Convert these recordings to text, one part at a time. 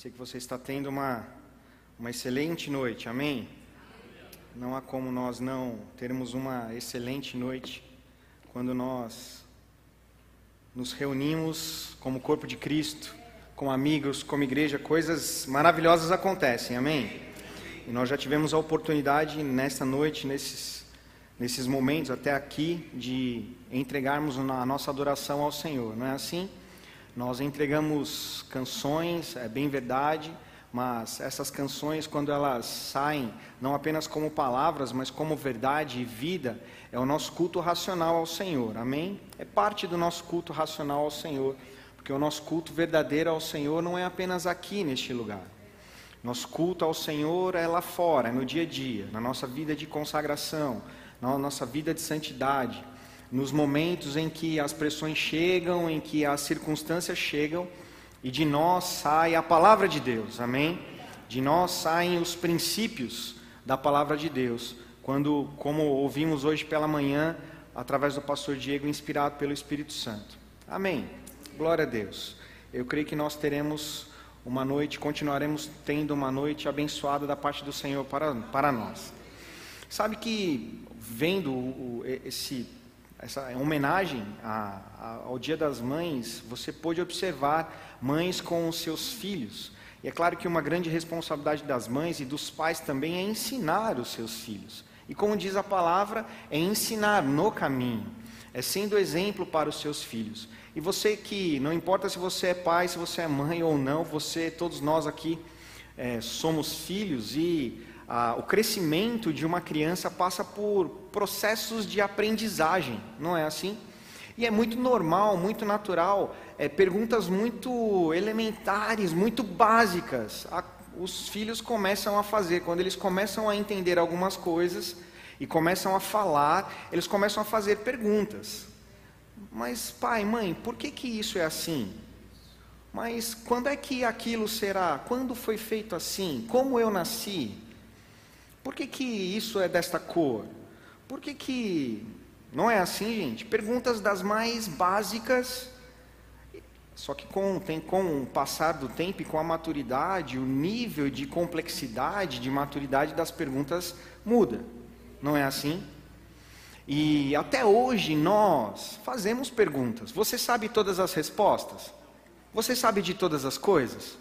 Sei que você está tendo uma, uma excelente noite, amém? Não há como nós não termos uma excelente noite quando nós nos reunimos como corpo de Cristo, com amigos, como igreja, coisas maravilhosas acontecem, amém? E nós já tivemos a oportunidade nesta noite, nesses, nesses momentos até aqui, de entregarmos a nossa adoração ao Senhor, não é assim? Nós entregamos canções, é bem verdade, mas essas canções, quando elas saem, não apenas como palavras, mas como verdade e vida, é o nosso culto racional ao Senhor, amém? É parte do nosso culto racional ao Senhor, porque o nosso culto verdadeiro ao Senhor não é apenas aqui neste lugar. Nosso culto ao Senhor é lá fora, é no dia a dia, na nossa vida de consagração, na nossa vida de santidade nos momentos em que as pressões chegam, em que as circunstâncias chegam, e de nós sai a palavra de Deus, amém? De nós saem os princípios da palavra de Deus, quando, como ouvimos hoje pela manhã, através do pastor Diego, inspirado pelo Espírito Santo. Amém. Glória a Deus. Eu creio que nós teremos uma noite, continuaremos tendo uma noite abençoada da parte do Senhor para, para nós. Sabe que, vendo esse essa homenagem a, a, ao Dia das Mães, você pôde observar mães com os seus filhos. E é claro que uma grande responsabilidade das mães e dos pais também é ensinar os seus filhos. E como diz a palavra, é ensinar no caminho, é sendo exemplo para os seus filhos. E você que, não importa se você é pai, se você é mãe ou não, você, todos nós aqui é, somos filhos e ah, o crescimento de uma criança passa por processos de aprendizagem, não é assim? E é muito normal, muito natural, é, perguntas muito elementares, muito básicas, a, os filhos começam a fazer, quando eles começam a entender algumas coisas e começam a falar, eles começam a fazer perguntas. Mas, pai, mãe, por que, que isso é assim? Mas quando é que aquilo será? Quando foi feito assim? Como eu nasci? Por que, que isso é desta cor? Por que, que. Não é assim, gente? Perguntas das mais básicas. Só que com, tem, com o passar do tempo e com a maturidade, o nível de complexidade, de maturidade das perguntas muda. Não é assim? E até hoje nós fazemos perguntas. Você sabe todas as respostas? Você sabe de todas as coisas?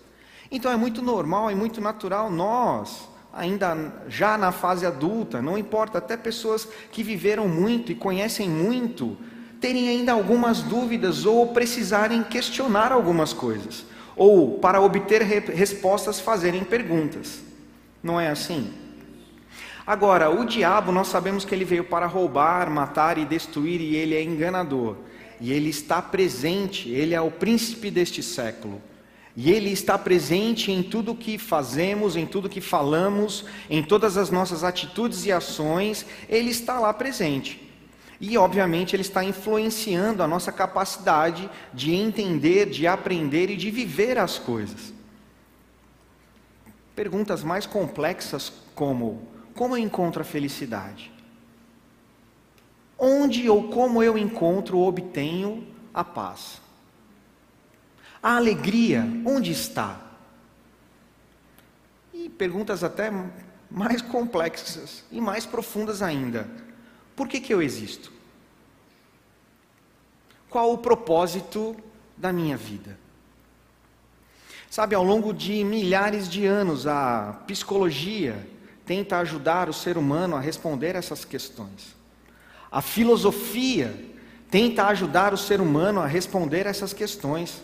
Então é muito normal e muito natural nós ainda já na fase adulta, não importa, até pessoas que viveram muito e conhecem muito, terem ainda algumas dúvidas ou precisarem questionar algumas coisas, ou para obter re respostas fazerem perguntas. Não é assim? Agora, o diabo, nós sabemos que ele veio para roubar, matar e destruir, e ele é enganador. E ele está presente, ele é o príncipe deste século. E Ele está presente em tudo que fazemos, em tudo que falamos, em todas as nossas atitudes e ações, Ele está lá presente. E, obviamente, Ele está influenciando a nossa capacidade de entender, de aprender e de viver as coisas. Perguntas mais complexas como: como eu encontro a felicidade? Onde ou como eu encontro ou obtenho a paz? A alegria, onde está? E perguntas até mais complexas e mais profundas ainda. Por que, que eu existo? Qual o propósito da minha vida? Sabe, ao longo de milhares de anos, a psicologia tenta ajudar o ser humano a responder essas questões. A filosofia tenta ajudar o ser humano a responder essas questões.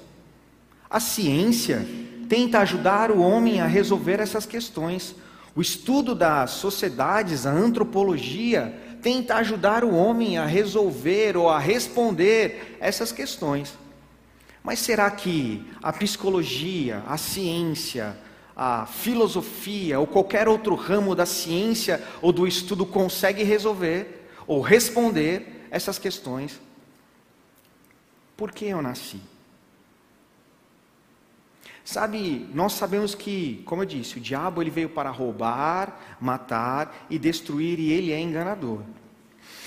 A ciência tenta ajudar o homem a resolver essas questões. O estudo das sociedades, a antropologia, tenta ajudar o homem a resolver ou a responder essas questões. Mas será que a psicologia, a ciência, a filosofia ou qualquer outro ramo da ciência ou do estudo consegue resolver ou responder essas questões? Por que eu nasci? Sabe, nós sabemos que, como eu disse, o diabo ele veio para roubar, matar e destruir e ele é enganador.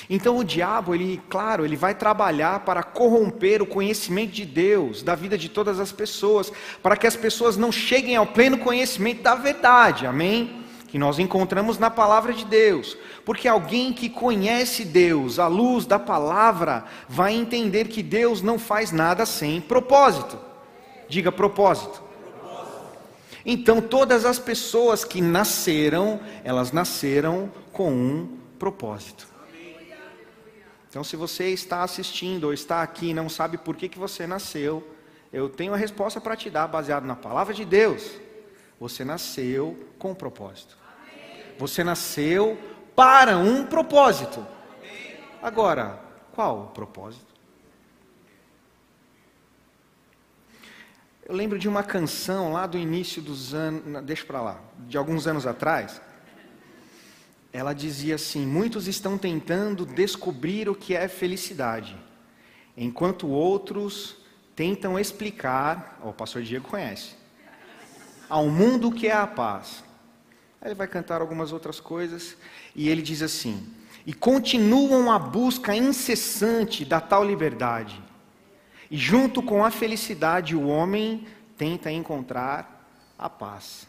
Então o diabo, ele, claro, ele vai trabalhar para corromper o conhecimento de Deus, da vida de todas as pessoas, para que as pessoas não cheguem ao pleno conhecimento da verdade. Amém? Que nós encontramos na palavra de Deus. Porque alguém que conhece Deus, à luz da palavra, vai entender que Deus não faz nada sem propósito. Diga propósito. Então, todas as pessoas que nasceram, elas nasceram com um propósito. Então, se você está assistindo ou está aqui e não sabe por que, que você nasceu, eu tenho a resposta para te dar, baseado na palavra de Deus. Você nasceu com um propósito. Você nasceu para um propósito. Agora, qual o propósito? Eu lembro de uma canção lá do início dos anos, deixa para lá, de alguns anos atrás, ela dizia assim: Muitos estão tentando descobrir o que é felicidade, enquanto outros tentam explicar, ó, o pastor Diego conhece, ao mundo o que é a paz. Aí ele vai cantar algumas outras coisas, e ele diz assim: E continuam a busca incessante da tal liberdade, e junto com a felicidade o homem tenta encontrar a paz.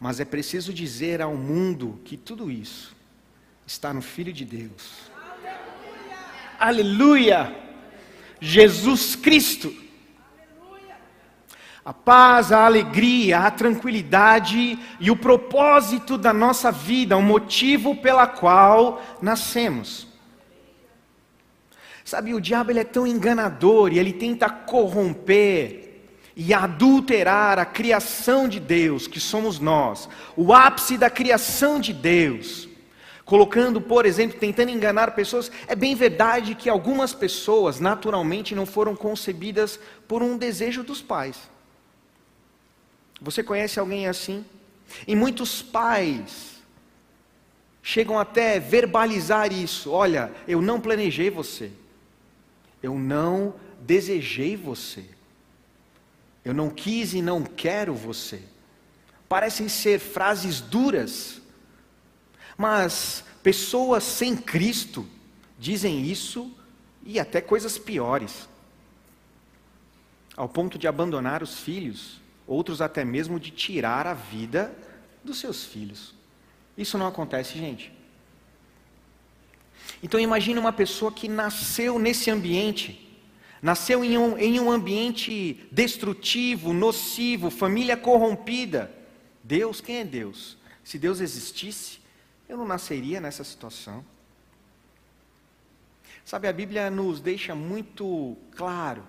Mas é preciso dizer ao mundo que tudo isso está no Filho de Deus. Aleluia! Aleluia. Jesus Cristo. A paz, a alegria, a tranquilidade e o propósito da nossa vida, o motivo pela qual nascemos. Sabe, o diabo ele é tão enganador e ele tenta corromper e adulterar a criação de Deus, que somos nós, o ápice da criação de Deus, colocando, por exemplo, tentando enganar pessoas. É bem verdade que algumas pessoas naturalmente não foram concebidas por um desejo dos pais. Você conhece alguém assim? E muitos pais chegam até verbalizar isso: olha, eu não planejei você, eu não desejei você. Eu não quis e não quero você. Parecem ser frases duras, mas pessoas sem Cristo dizem isso e até coisas piores, ao ponto de abandonar os filhos, outros até mesmo de tirar a vida dos seus filhos. Isso não acontece, gente. Então imagine uma pessoa que nasceu nesse ambiente nasceu em um, em um ambiente destrutivo, nocivo, família corrompida. Deus, quem é Deus? Se Deus existisse, eu não nasceria nessa situação. Sabe, a Bíblia nos deixa muito claro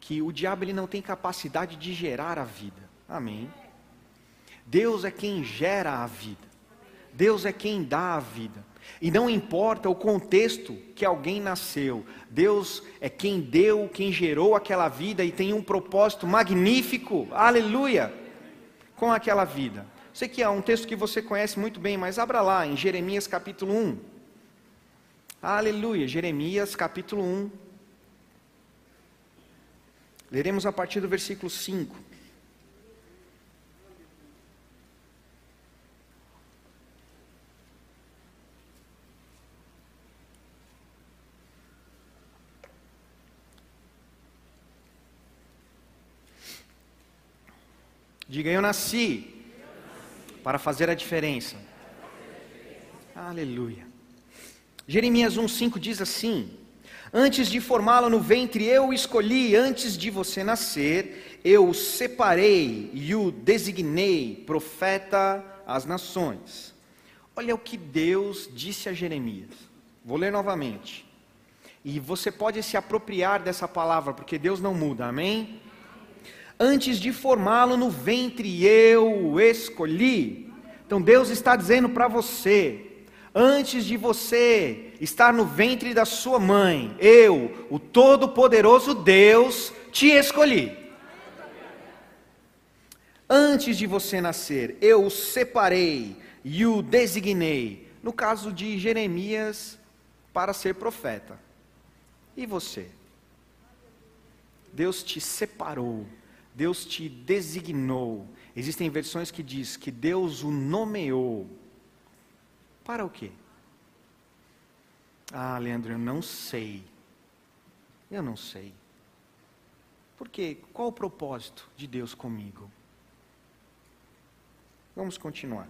que o diabo ele não tem capacidade de gerar a vida. Amém. Deus é quem gera a vida. Deus é quem dá a vida. E não importa o contexto que alguém nasceu, Deus é quem deu, quem gerou aquela vida e tem um propósito magnífico, aleluia, com aquela vida. Sei que é um texto que você conhece muito bem, mas abra lá em Jeremias capítulo 1. Aleluia, Jeremias capítulo 1. Leremos a partir do versículo 5. Diga, eu nasci para fazer a diferença. Aleluia. Jeremias 1,5 diz assim: Antes de formá-lo no ventre, eu o escolhi, antes de você nascer, eu o separei e o designei profeta às nações. Olha o que Deus disse a Jeremias. Vou ler novamente. E você pode se apropriar dessa palavra, porque Deus não muda, amém? Antes de formá-lo no ventre, eu o escolhi. Então Deus está dizendo para você: antes de você estar no ventre da sua mãe, eu, o Todo-Poderoso Deus, te escolhi. Antes de você nascer, eu o separei e o designei. No caso de Jeremias, para ser profeta. E você? Deus te separou Deus te designou. Existem versões que diz que Deus o nomeou. Para o quê? Ah, Leandro, eu não sei. Eu não sei. Por quê? Qual o propósito de Deus comigo? Vamos continuar.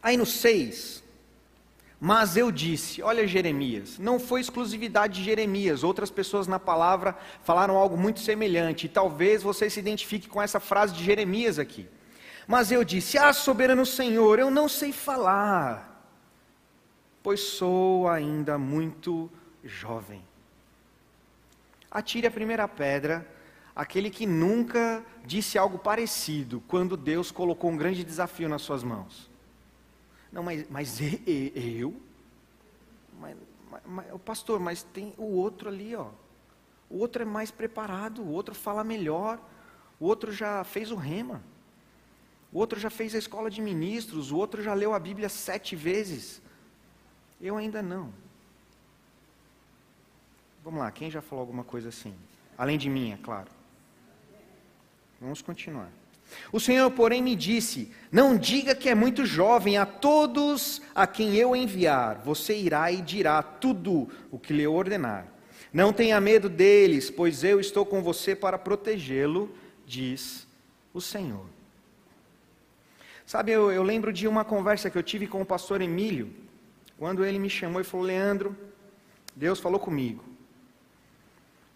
Aí no 6, mas eu disse, olha Jeremias, não foi exclusividade de Jeremias, outras pessoas na palavra falaram algo muito semelhante, e talvez você se identifique com essa frase de Jeremias aqui. Mas eu disse: Ah, soberano Senhor, eu não sei falar, pois sou ainda muito jovem. Atire a primeira pedra, aquele que nunca disse algo parecido, quando Deus colocou um grande desafio nas suas mãos. Não, mas, mas eu? Mas, mas, pastor, mas tem o outro ali, ó. O outro é mais preparado, o outro fala melhor, o outro já fez o rema, o outro já fez a escola de ministros, o outro já leu a Bíblia sete vezes. Eu ainda não. Vamos lá, quem já falou alguma coisa assim? Além de mim, é claro. Vamos continuar. O Senhor, porém, me disse: Não diga que é muito jovem, a todos a quem eu enviar, você irá e dirá tudo o que lhe ordenar. Não tenha medo deles, pois eu estou com você para protegê-lo, diz o Senhor. Sabe, eu, eu, lembro de uma conversa que eu tive com o pastor Emílio, quando ele me chamou e falou: Leandro, Deus falou comigo.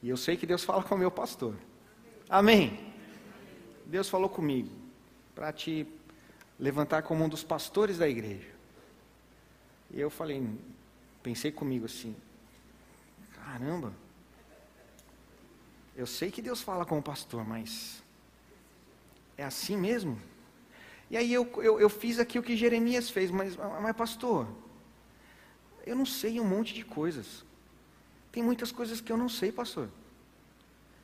E eu sei que Deus fala com o meu pastor. Amém. Deus falou comigo para te levantar como um dos pastores da igreja. E eu falei, pensei comigo assim: caramba, eu sei que Deus fala com o pastor, mas é assim mesmo? E aí eu, eu, eu fiz aqui o que Jeremias fez, mas, mas pastor, eu não sei um monte de coisas. Tem muitas coisas que eu não sei, pastor.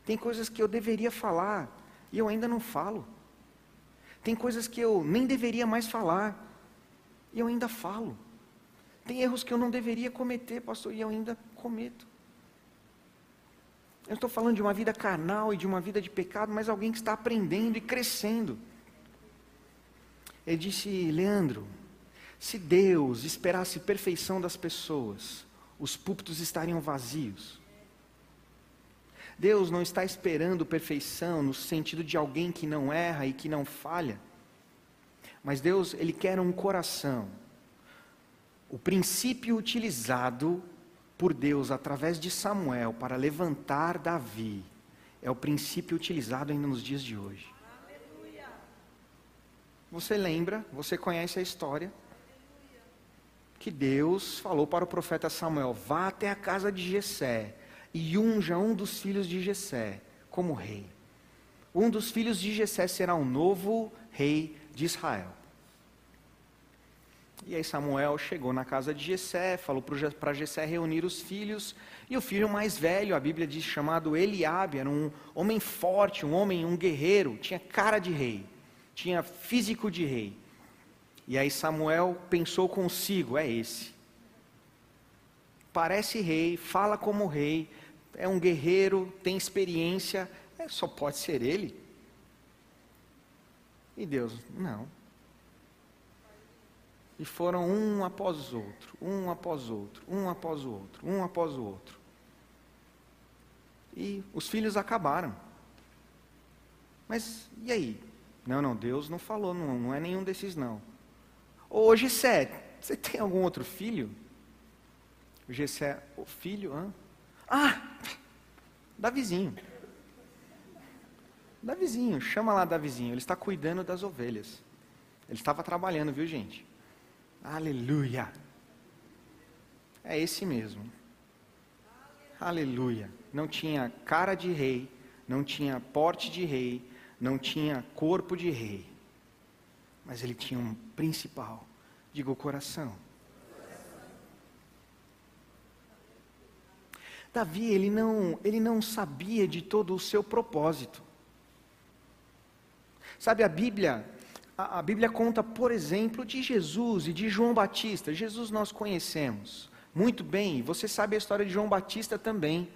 Tem coisas que eu deveria falar e eu ainda não falo. Tem coisas que eu nem deveria mais falar e eu ainda falo. Tem erros que eu não deveria cometer, pastor, e eu ainda cometo. Eu estou falando de uma vida carnal e de uma vida de pecado, mas alguém que está aprendendo e crescendo. Ele disse, Leandro, se Deus esperasse perfeição das pessoas, os púlpitos estariam vazios. Deus não está esperando perfeição no sentido de alguém que não erra e que não falha. Mas Deus, ele quer um coração. O princípio utilizado por Deus através de Samuel para levantar Davi é o princípio utilizado ainda nos dias de hoje. Você lembra, você conhece a história que Deus falou para o profeta Samuel: vá até a casa de Jessé e unja um dos filhos de Jessé como rei. Um dos filhos de Jessé será um novo rei de Israel. E aí Samuel chegou na casa de Jessé, falou para Jessé reunir os filhos, e o filho mais velho, a Bíblia diz, chamado Eliabe, era um homem forte, um homem, um guerreiro, tinha cara de rei, tinha físico de rei. E aí Samuel pensou consigo, é esse. Parece rei, fala como rei, é um guerreiro, tem experiência, é, só pode ser ele. E Deus, não. E foram um após o outro, um após o outro, um após o outro, um após o outro. E os filhos acabaram. Mas e aí? Não, não, Deus não falou, não, não é nenhum desses não. Ô Gessé, você tem algum outro filho? Gessé, o filho, hã? Ah, Davizinho. Davizinho, chama lá Davizinho, ele está cuidando das ovelhas. Ele estava trabalhando, viu gente? Aleluia. É esse mesmo. Aleluia. Não tinha cara de rei, não tinha porte de rei, não tinha corpo de rei. Mas ele tinha um principal, digo o coração. Davi, ele não, ele não sabia de todo o seu propósito. Sabe, a Bíblia, a, a Bíblia conta, por exemplo, de Jesus e de João Batista. Jesus nós conhecemos muito bem, você sabe a história de João Batista também.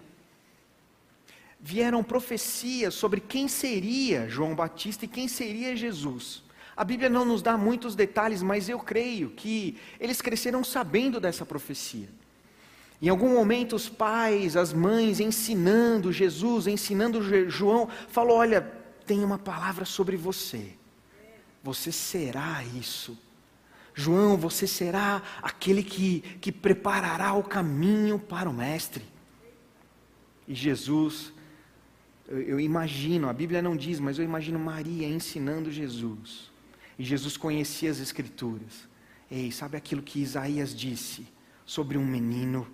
Vieram profecias sobre quem seria João Batista e quem seria Jesus. A Bíblia não nos dá muitos detalhes, mas eu creio que eles cresceram sabendo dessa profecia. Em algum momento, os pais, as mães, ensinando Jesus, ensinando João, falou: Olha, tem uma palavra sobre você. Você será isso. João, você será aquele que, que preparará o caminho para o Mestre. E Jesus, eu, eu imagino, a Bíblia não diz, mas eu imagino Maria ensinando Jesus. E Jesus conhecia as Escrituras. Ei, sabe aquilo que Isaías disse sobre um menino?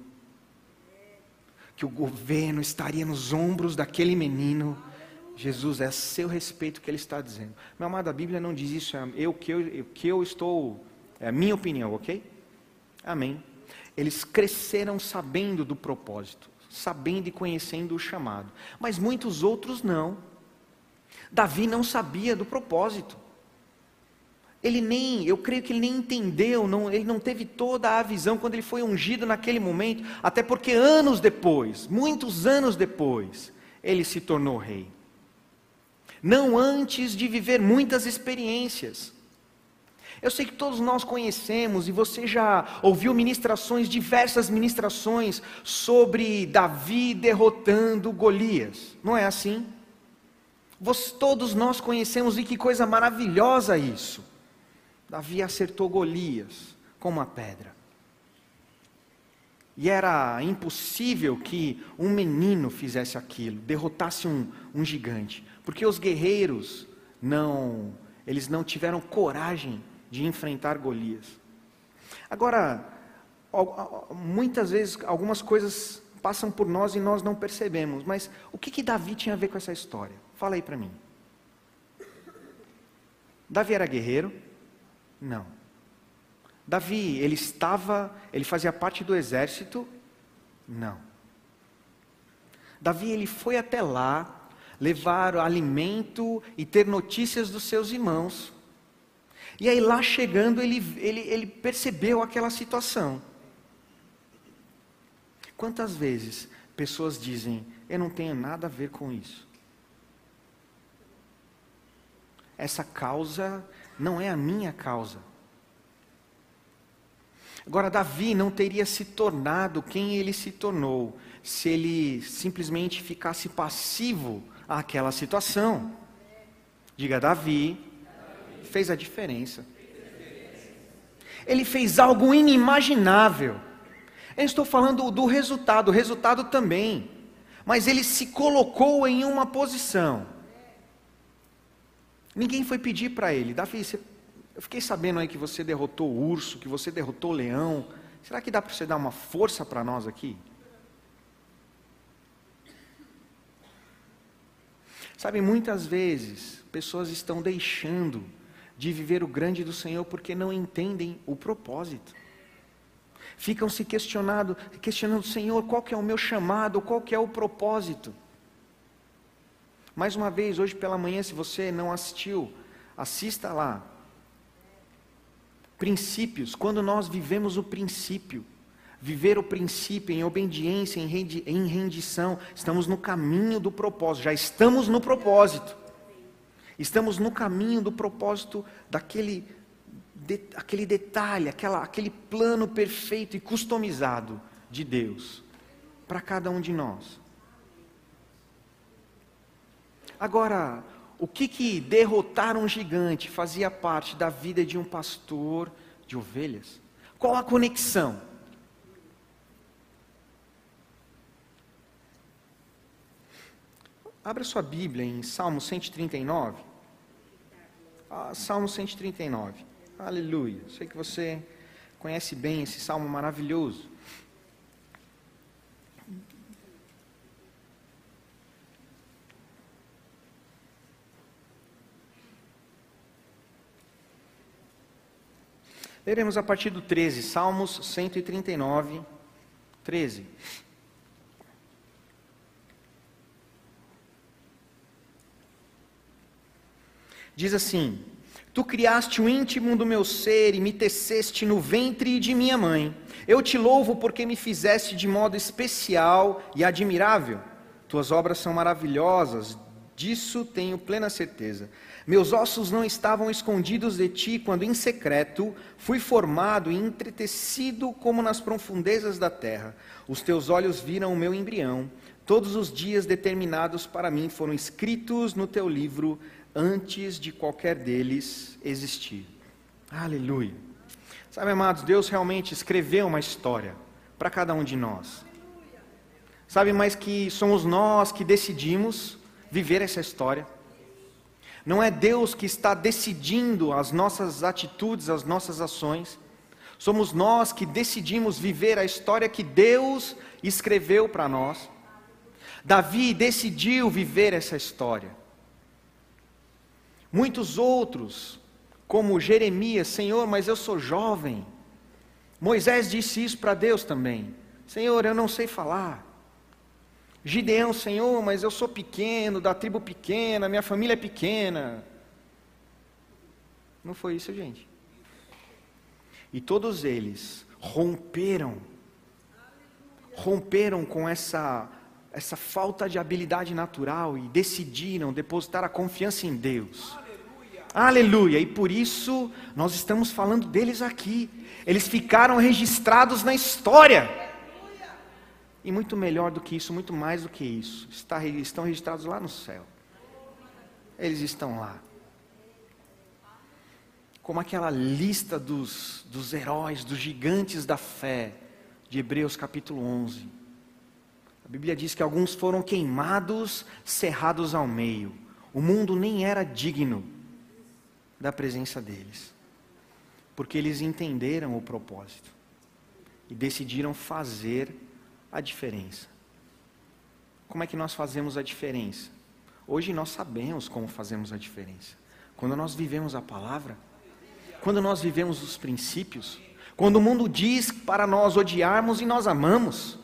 Que o governo estaria nos ombros daquele menino. Jesus, é a seu respeito que ele está dizendo. Meu amado, a Bíblia não diz isso, é eu que eu, que eu estou, é a minha opinião, ok? Amém. Eles cresceram sabendo do propósito, sabendo e conhecendo o chamado, mas muitos outros não. Davi não sabia do propósito. Ele nem, eu creio que ele nem entendeu, não, ele não teve toda a visão quando ele foi ungido naquele momento, até porque anos depois, muitos anos depois, ele se tornou rei. Não antes de viver muitas experiências. Eu sei que todos nós conhecemos, e você já ouviu ministrações, diversas ministrações, sobre Davi derrotando Golias, não é assim? Você, todos nós conhecemos, e que coisa maravilhosa isso. Davi acertou Golias com uma pedra. E era impossível que um menino fizesse aquilo, derrotasse um, um gigante, porque os guerreiros não, eles não tiveram coragem de enfrentar Golias. Agora, muitas vezes algumas coisas passam por nós e nós não percebemos, mas o que, que Davi tinha a ver com essa história? Fala aí para mim. Davi era guerreiro, não. Davi, ele estava, ele fazia parte do exército? Não. Davi, ele foi até lá, levar alimento e ter notícias dos seus irmãos. E aí, lá chegando, ele, ele, ele percebeu aquela situação. Quantas vezes pessoas dizem: Eu não tenho nada a ver com isso. Essa causa não é a minha causa. Agora, Davi não teria se tornado quem ele se tornou se ele simplesmente ficasse passivo àquela situação. Diga, Davi fez a diferença. Ele fez algo inimaginável. Eu estou falando do resultado, o resultado também. Mas ele se colocou em uma posição Ninguém foi pedir para ele, Davi, você, eu fiquei sabendo aí que você derrotou o urso, que você derrotou o leão. Será que dá para você dar uma força para nós aqui? Sabe, muitas vezes pessoas estão deixando de viver o grande do Senhor porque não entendem o propósito. Ficam se questionando, questionando, Senhor, qual que é o meu chamado, qual que é o propósito? Mais uma vez, hoje pela manhã, se você não assistiu, assista lá. Princípios, quando nós vivemos o princípio, viver o princípio em obediência, em rendição, estamos no caminho do propósito, já estamos no propósito. Estamos no caminho do propósito daquele de, aquele detalhe, aquela, aquele plano perfeito e customizado de Deus para cada um de nós. Agora, o que que derrotar um gigante fazia parte da vida de um pastor de ovelhas? Qual a conexão? Abra sua Bíblia em Salmo 139. Ah, Salmo 139. Aleluia. Sei que você conhece bem esse salmo maravilhoso. Leremos a partir do 13, Salmos 139, 13. Diz assim: Tu criaste o íntimo do meu ser e me teceste no ventre de minha mãe. Eu te louvo porque me fizeste de modo especial e admirável. Tuas obras são maravilhosas, Disso tenho plena certeza. Meus ossos não estavam escondidos de ti quando em secreto fui formado e entretecido como nas profundezas da terra. Os teus olhos viram o meu embrião. Todos os dias determinados para mim foram escritos no teu livro antes de qualquer deles existir. Aleluia. Sabe, amados, Deus realmente escreveu uma história para cada um de nós. Sabe, mas que somos nós que decidimos viver essa história. Não é Deus que está decidindo as nossas atitudes, as nossas ações. Somos nós que decidimos viver a história que Deus escreveu para nós. Davi decidiu viver essa história. Muitos outros, como Jeremias, Senhor, mas eu sou jovem. Moisés disse isso para Deus também: Senhor, eu não sei falar. Gideão, Senhor, mas eu sou pequeno, da tribo pequena, minha família é pequena. Não foi isso, gente. E todos eles romperam, romperam com essa, essa falta de habilidade natural e decidiram depositar a confiança em Deus. Aleluia. Aleluia! E por isso nós estamos falando deles aqui. Eles ficaram registrados na história. E muito melhor do que isso, muito mais do que isso, está, estão registrados lá no céu. Eles estão lá. Como aquela lista dos, dos heróis, dos gigantes da fé, de Hebreus capítulo 11. A Bíblia diz que alguns foram queimados, cerrados ao meio. O mundo nem era digno da presença deles, porque eles entenderam o propósito e decidiram fazer a diferença. Como é que nós fazemos a diferença? Hoje nós sabemos como fazemos a diferença. Quando nós vivemos a palavra, quando nós vivemos os princípios, quando o mundo diz para nós odiarmos e nós amamos,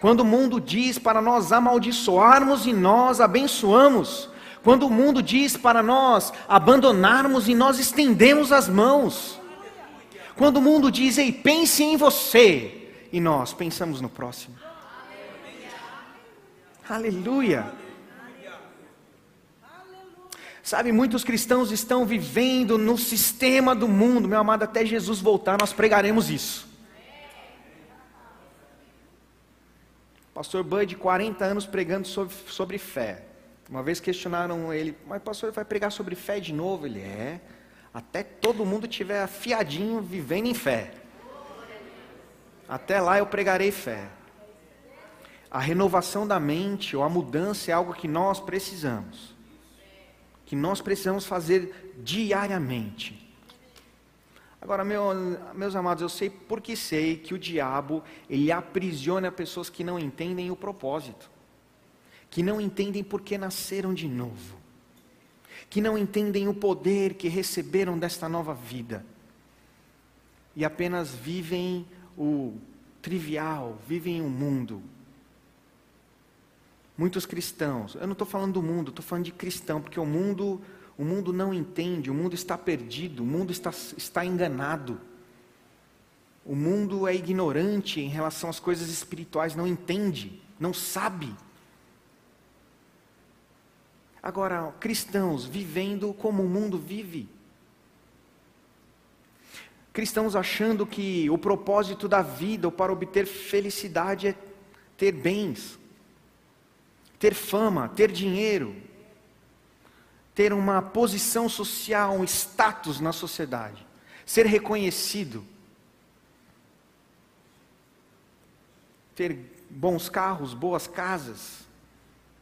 quando o mundo diz para nós amaldiçoarmos e nós abençoamos, quando o mundo diz para nós abandonarmos e nós estendemos as mãos, quando o mundo diz, ei, pense em você, e nós pensamos no próximo. Aleluia. Sabe, muitos cristãos estão vivendo no sistema do mundo, meu amado, até Jesus voltar, nós pregaremos isso. Pastor Bud, 40 anos pregando sobre, sobre fé. Uma vez questionaram ele, mas pastor, vai pregar sobre fé de novo? Ele é, até todo mundo tiver afiadinho vivendo em fé. Até lá eu pregarei fé. A renovação da mente ou a mudança é algo que nós precisamos. Que nós precisamos fazer diariamente. Agora, meu, meus amados, eu sei porque sei que o diabo, ele aprisiona pessoas que não entendem o propósito. Que não entendem por que nasceram de novo. Que não entendem o poder que receberam desta nova vida. E apenas vivem o trivial, vivem o mundo Muitos cristãos, eu não estou falando do mundo, estou falando de cristão, porque o mundo, o mundo não entende, o mundo está perdido, o mundo está, está enganado. O mundo é ignorante em relação às coisas espirituais, não entende, não sabe. Agora, cristãos vivendo como o mundo vive. Cristãos achando que o propósito da vida ou para obter felicidade é ter bens ter fama, ter dinheiro, ter uma posição social, um status na sociedade, ser reconhecido, ter bons carros, boas casas,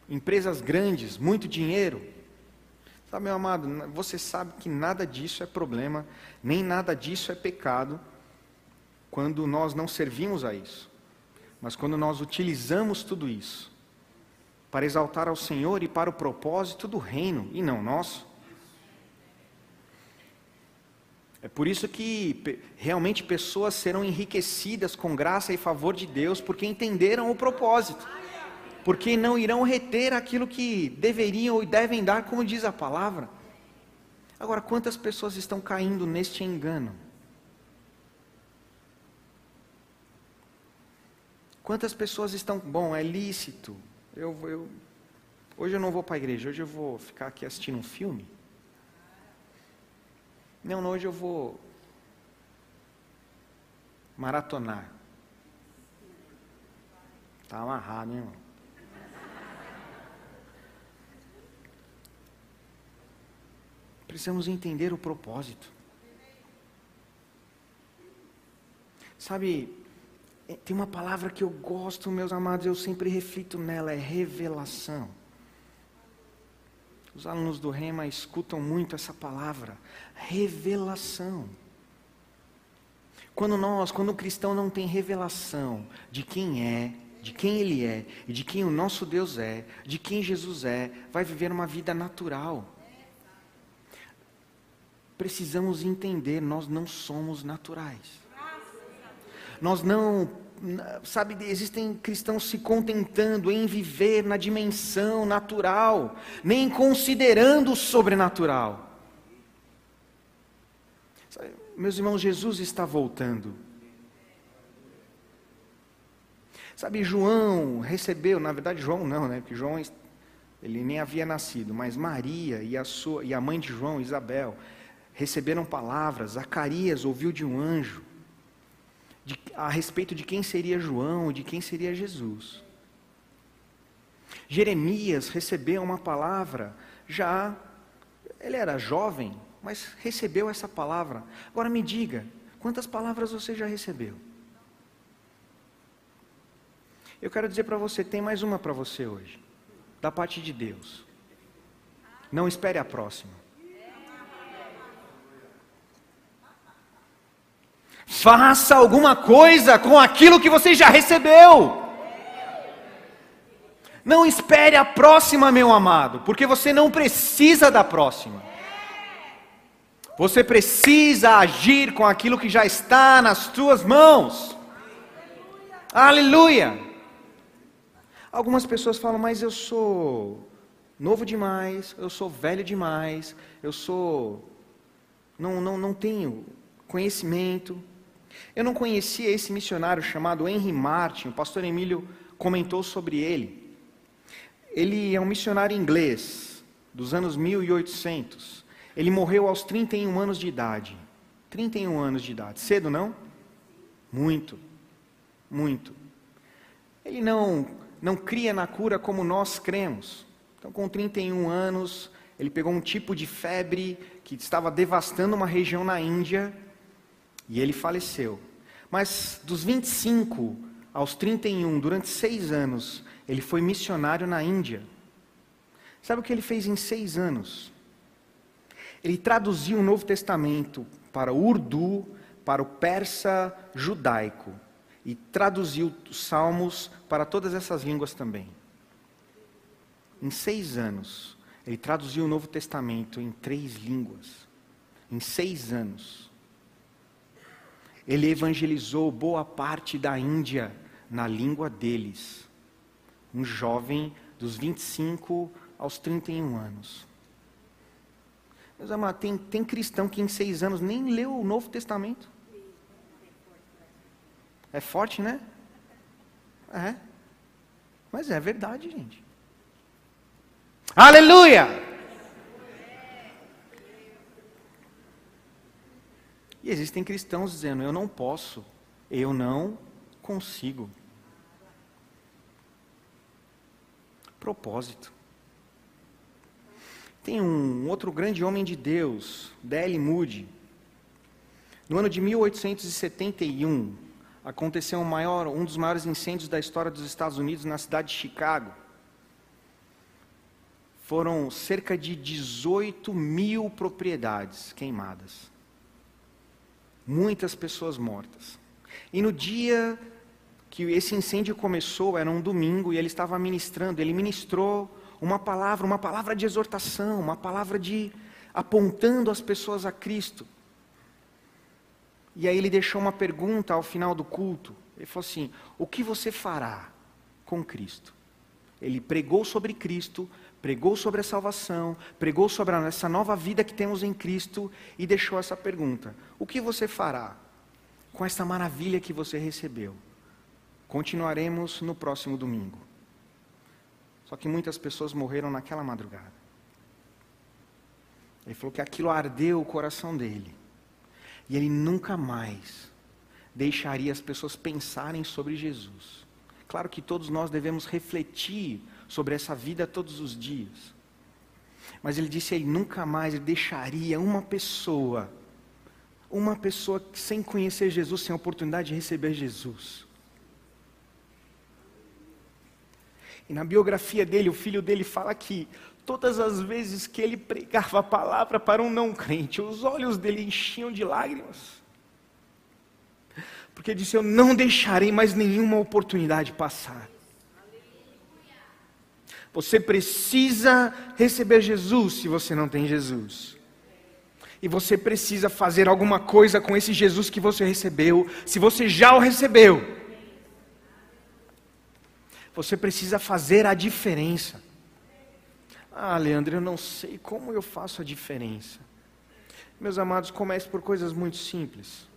empresas grandes, muito dinheiro. Sabe, meu amado, você sabe que nada disso é problema, nem nada disso é pecado, quando nós não servimos a isso. Mas quando nós utilizamos tudo isso para exaltar ao Senhor e para o propósito do reino e não nosso. É por isso que realmente pessoas serão enriquecidas com graça e favor de Deus, porque entenderam o propósito, porque não irão reter aquilo que deveriam e devem dar, como diz a palavra. Agora, quantas pessoas estão caindo neste engano? Quantas pessoas estão, bom, é lícito, eu, eu Hoje eu não vou para a igreja, hoje eu vou ficar aqui assistindo um filme. Não, não, hoje eu vou maratonar. Está amarrado, hein, irmão? Precisamos entender o propósito. Sabe, tem uma palavra que eu gosto, meus amados, eu sempre reflito nela, é revelação. Os alunos do Rema escutam muito essa palavra, revelação. Quando nós, quando o cristão não tem revelação de quem é, de quem ele é e de quem o nosso Deus é, de quem Jesus é, vai viver uma vida natural. Precisamos entender, nós não somos naturais. Nós não, sabe, existem cristãos se contentando em viver na dimensão natural, nem considerando o sobrenatural. Sabe, meus irmãos, Jesus está voltando. Sabe, João recebeu, na verdade João não, né? Porque João ele nem havia nascido, mas Maria e a sua e a mãe de João, Isabel, receberam palavras. Zacarias ouviu de um anjo de, a respeito de quem seria João, de quem seria Jesus. Jeremias recebeu uma palavra já, ele era jovem, mas recebeu essa palavra. Agora me diga, quantas palavras você já recebeu? Eu quero dizer para você, tem mais uma para você hoje, da parte de Deus. Não espere a próxima. Faça alguma coisa com aquilo que você já recebeu. Não espere a próxima, meu amado, porque você não precisa da próxima. Você precisa agir com aquilo que já está nas tuas mãos. Aleluia. Algumas pessoas falam, mas eu sou novo demais, eu sou velho demais, eu sou. Não, não, não tenho conhecimento. Eu não conhecia esse missionário chamado Henry Martin, o pastor Emílio comentou sobre ele. Ele é um missionário inglês, dos anos 1800. Ele morreu aos 31 anos de idade. 31 anos de idade. Cedo, não? Muito. Muito. Ele não, não cria na cura como nós cremos. Então, com 31 anos, ele pegou um tipo de febre que estava devastando uma região na Índia e ele faleceu. Mas dos 25 aos 31, durante seis anos, ele foi missionário na Índia. Sabe o que ele fez em seis anos? Ele traduziu o Novo Testamento para o urdu, para o persa judaico. E traduziu os salmos para todas essas línguas também. Em seis anos, ele traduziu o Novo Testamento em três línguas. Em seis anos. Ele evangelizou boa parte da Índia na língua deles. Um jovem dos 25 aos 31 anos. Meus amados, tem, tem cristão que em seis anos nem leu o Novo Testamento. É forte, né? É. Mas é verdade, gente. Aleluia! E existem cristãos dizendo: eu não posso, eu não consigo. Propósito. Tem um outro grande homem de Deus, D.L. Moody. No ano de 1871, aconteceu um, maior, um dos maiores incêndios da história dos Estados Unidos na cidade de Chicago. Foram cerca de 18 mil propriedades queimadas muitas pessoas mortas. E no dia que esse incêndio começou, era um domingo, e ele estava ministrando, ele ministrou uma palavra, uma palavra de exortação, uma palavra de apontando as pessoas a Cristo. E aí ele deixou uma pergunta ao final do culto. Ele falou assim: O que você fará com Cristo? Ele pregou sobre Cristo, pregou sobre a salvação, pregou sobre essa nova vida que temos em Cristo e deixou essa pergunta: O que você fará com esta maravilha que você recebeu? Continuaremos no próximo domingo. Só que muitas pessoas morreram naquela madrugada. Ele falou que aquilo ardeu o coração dele. E ele nunca mais deixaria as pessoas pensarem sobre Jesus. Claro que todos nós devemos refletir sobre essa vida todos os dias. Mas ele disse ele nunca mais deixaria uma pessoa, uma pessoa sem conhecer Jesus, sem a oportunidade de receber Jesus. E na biografia dele, o filho dele fala que todas as vezes que ele pregava a palavra para um não crente, os olhos dele enchiam de lágrimas. Porque disse: Eu não deixarei mais nenhuma oportunidade passar. Você precisa receber Jesus se você não tem Jesus. E você precisa fazer alguma coisa com esse Jesus que você recebeu, se você já o recebeu. Você precisa fazer a diferença. Ah, Leandro, eu não sei como eu faço a diferença. Meus amados, comece por coisas muito simples.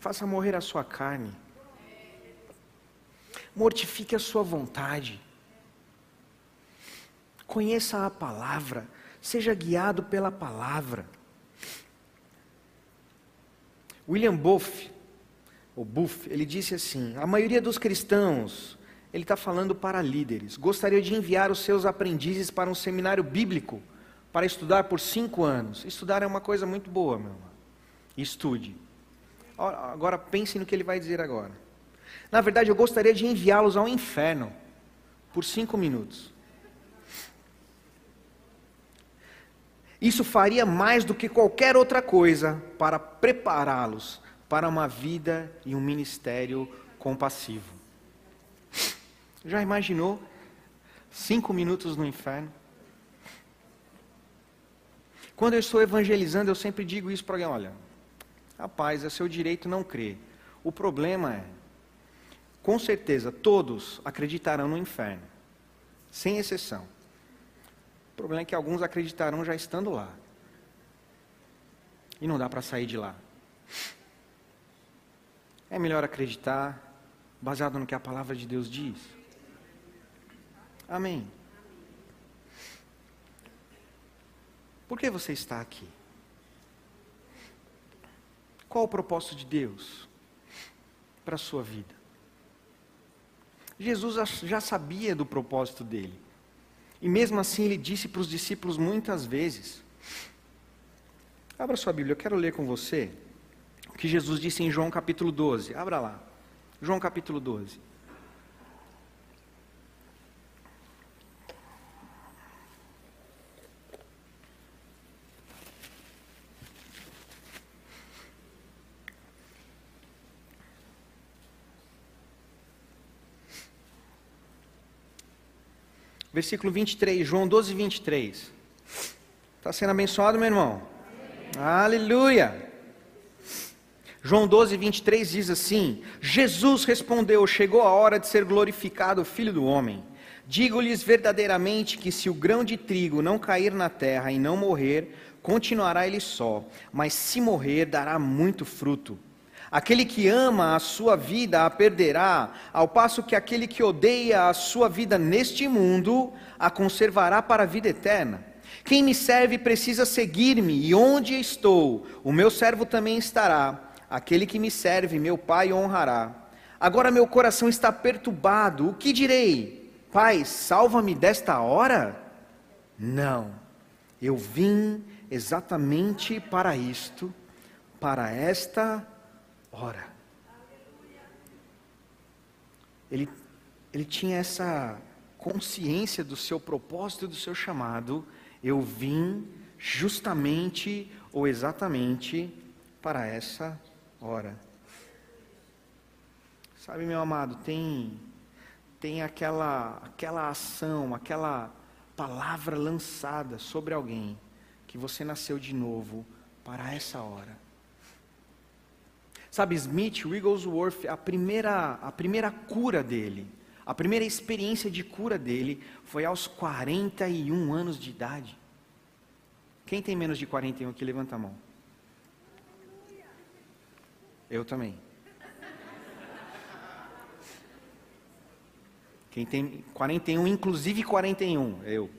Faça morrer a sua carne. Mortifique a sua vontade. Conheça a palavra, seja guiado pela palavra. William Buff, o Buff, ele disse assim: a maioria dos cristãos, ele está falando para líderes, gostaria de enviar os seus aprendizes para um seminário bíblico para estudar por cinco anos. Estudar é uma coisa muito boa, meu irmão. Estude. Agora pense no que ele vai dizer agora. Na verdade, eu gostaria de enviá-los ao inferno por cinco minutos. Isso faria mais do que qualquer outra coisa para prepará-los para uma vida e um ministério compassivo. Já imaginou? Cinco minutos no inferno? Quando eu estou evangelizando, eu sempre digo isso para alguém: olha, rapaz, é seu direito não crer. O problema é, com certeza, todos acreditarão no inferno, sem exceção. O problema é que alguns acreditarão já estando lá. E não dá para sair de lá. É melhor acreditar baseado no que a palavra de Deus diz. Amém. Por que você está aqui? Qual o propósito de Deus para a sua vida? Jesus já sabia do propósito dele. E mesmo assim ele disse para os discípulos muitas vezes. Abra sua Bíblia, eu quero ler com você o que Jesus disse em João capítulo 12. Abra lá. João capítulo 12. Versículo 23, João 12, 23. Está sendo abençoado, meu irmão? Aleluia! João 12, 23 diz assim: Jesus respondeu: Chegou a hora de ser glorificado o Filho do Homem. Digo-lhes verdadeiramente que se o grão de trigo não cair na terra e não morrer, continuará ele só, mas se morrer, dará muito fruto. Aquele que ama a sua vida a perderá, ao passo que aquele que odeia a sua vida neste mundo a conservará para a vida eterna. Quem me serve precisa seguir-me, e onde estou, o meu servo também estará. Aquele que me serve, meu Pai honrará. Agora meu coração está perturbado, o que direi? Pai, salva-me desta hora? Não, eu vim exatamente para isto, para esta ora. Ele, ele tinha essa consciência do seu propósito e do seu chamado. Eu vim justamente ou exatamente para essa hora. Sabe, meu amado, tem tem aquela aquela ação, aquela palavra lançada sobre alguém que você nasceu de novo para essa hora. Sabe, Smith Wigglesworth, a primeira, a primeira cura dele, a primeira experiência de cura dele foi aos 41 anos de idade. Quem tem menos de 41 aqui, levanta a mão. Eu também. Quem tem 41, inclusive 41, eu.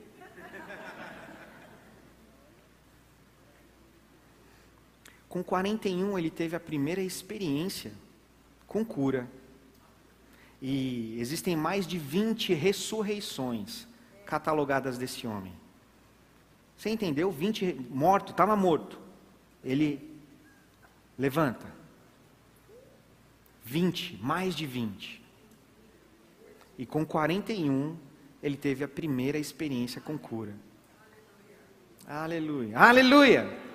Com 41 ele teve a primeira experiência com cura. E existem mais de 20 ressurreições catalogadas desse homem. Você entendeu? 20 morto, estava morto. Ele levanta. 20, mais de 20. E com 41, ele teve a primeira experiência com cura. Aleluia. Aleluia!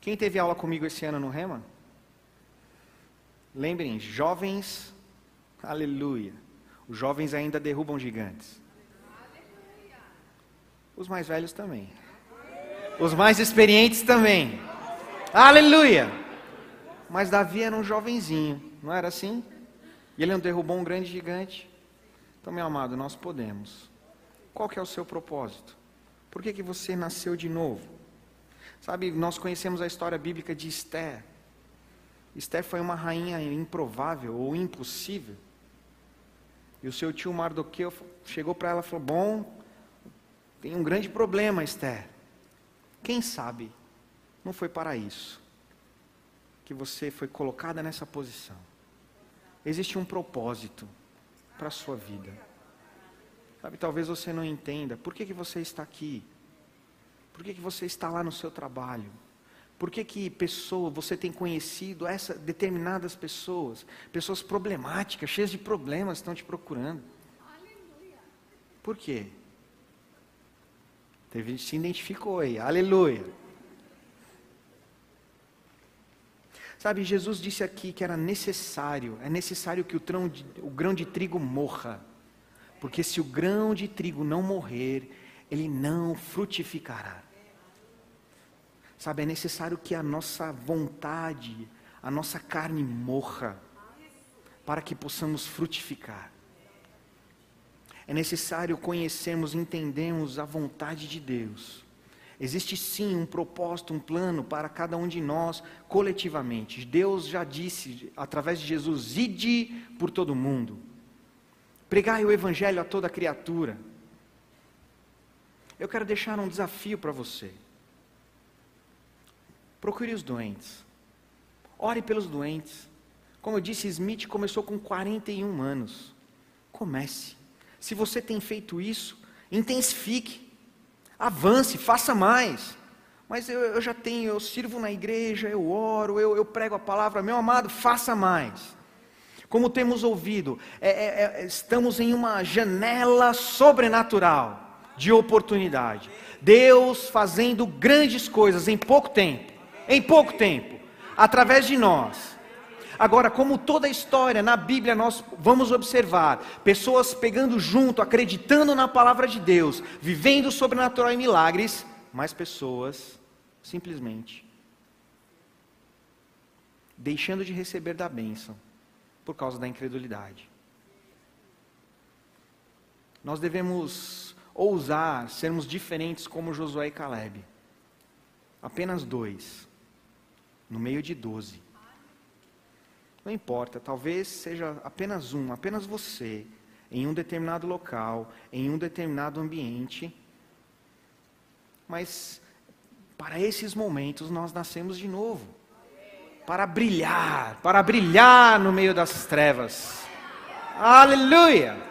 Quem teve aula comigo esse ano no Rema? Lembrem, jovens, aleluia. Os jovens ainda derrubam gigantes. Os mais velhos também. Os mais experientes também. Aleluia! Mas Davi era um jovenzinho, não era assim? E ele não derrubou um grande gigante. Então, meu amado, nós podemos. Qual que é o seu propósito? Por que, que você nasceu de novo? Sabe, nós conhecemos a história bíblica de Esther. Esther foi uma rainha improvável ou impossível. E o seu tio Mardoqueu chegou para ela e falou: Bom, tem um grande problema, Esther. Quem sabe não foi para isso que você foi colocada nessa posição. Existe um propósito para a sua vida. Sabe, talvez você não entenda. Por que, que você está aqui? Por que, que você está lá no seu trabalho? Por que, que pessoa, você tem conhecido essa, determinadas pessoas, pessoas problemáticas, cheias de problemas, estão te procurando? Por quê? Teve gente se identificou aí, aleluia. Sabe, Jesus disse aqui que era necessário, é necessário que o, de, o grão de trigo morra. Porque se o grão de trigo não morrer, ele não frutificará. Sabe, é necessário que a nossa vontade, a nossa carne morra, para que possamos frutificar. É necessário conhecermos, entendermos a vontade de Deus Existe sim um propósito, um plano para cada um de nós coletivamente. Deus já disse, através de Jesus, ide por todo mundo. Pregai o evangelho a toda criatura. Eu quero deixar um desafio para você. Procure os doentes. Ore pelos doentes. Como eu disse, Smith começou com 41 anos. Comece. Se você tem feito isso, intensifique. Avance, faça mais. Mas eu, eu já tenho, eu sirvo na igreja, eu oro, eu, eu, prego a palavra. Meu amado, faça mais. Como temos ouvido, é, é, é, estamos em uma janela sobrenatural de oportunidade. Deus fazendo grandes coisas em pouco tempo. Em pouco tempo. Através de nós. Agora, como toda a história na Bíblia nós vamos observar pessoas pegando junto, acreditando na palavra de Deus, vivendo sobrenatural e milagres, mas pessoas simplesmente deixando de receber da bênção por causa da incredulidade. Nós devemos ousar sermos diferentes como Josué e Caleb. Apenas dois, no meio de doze. Não importa, talvez seja apenas um, apenas você, em um determinado local, em um determinado ambiente. Mas para esses momentos nós nascemos de novo. Para brilhar, para brilhar no meio das trevas. Aleluia!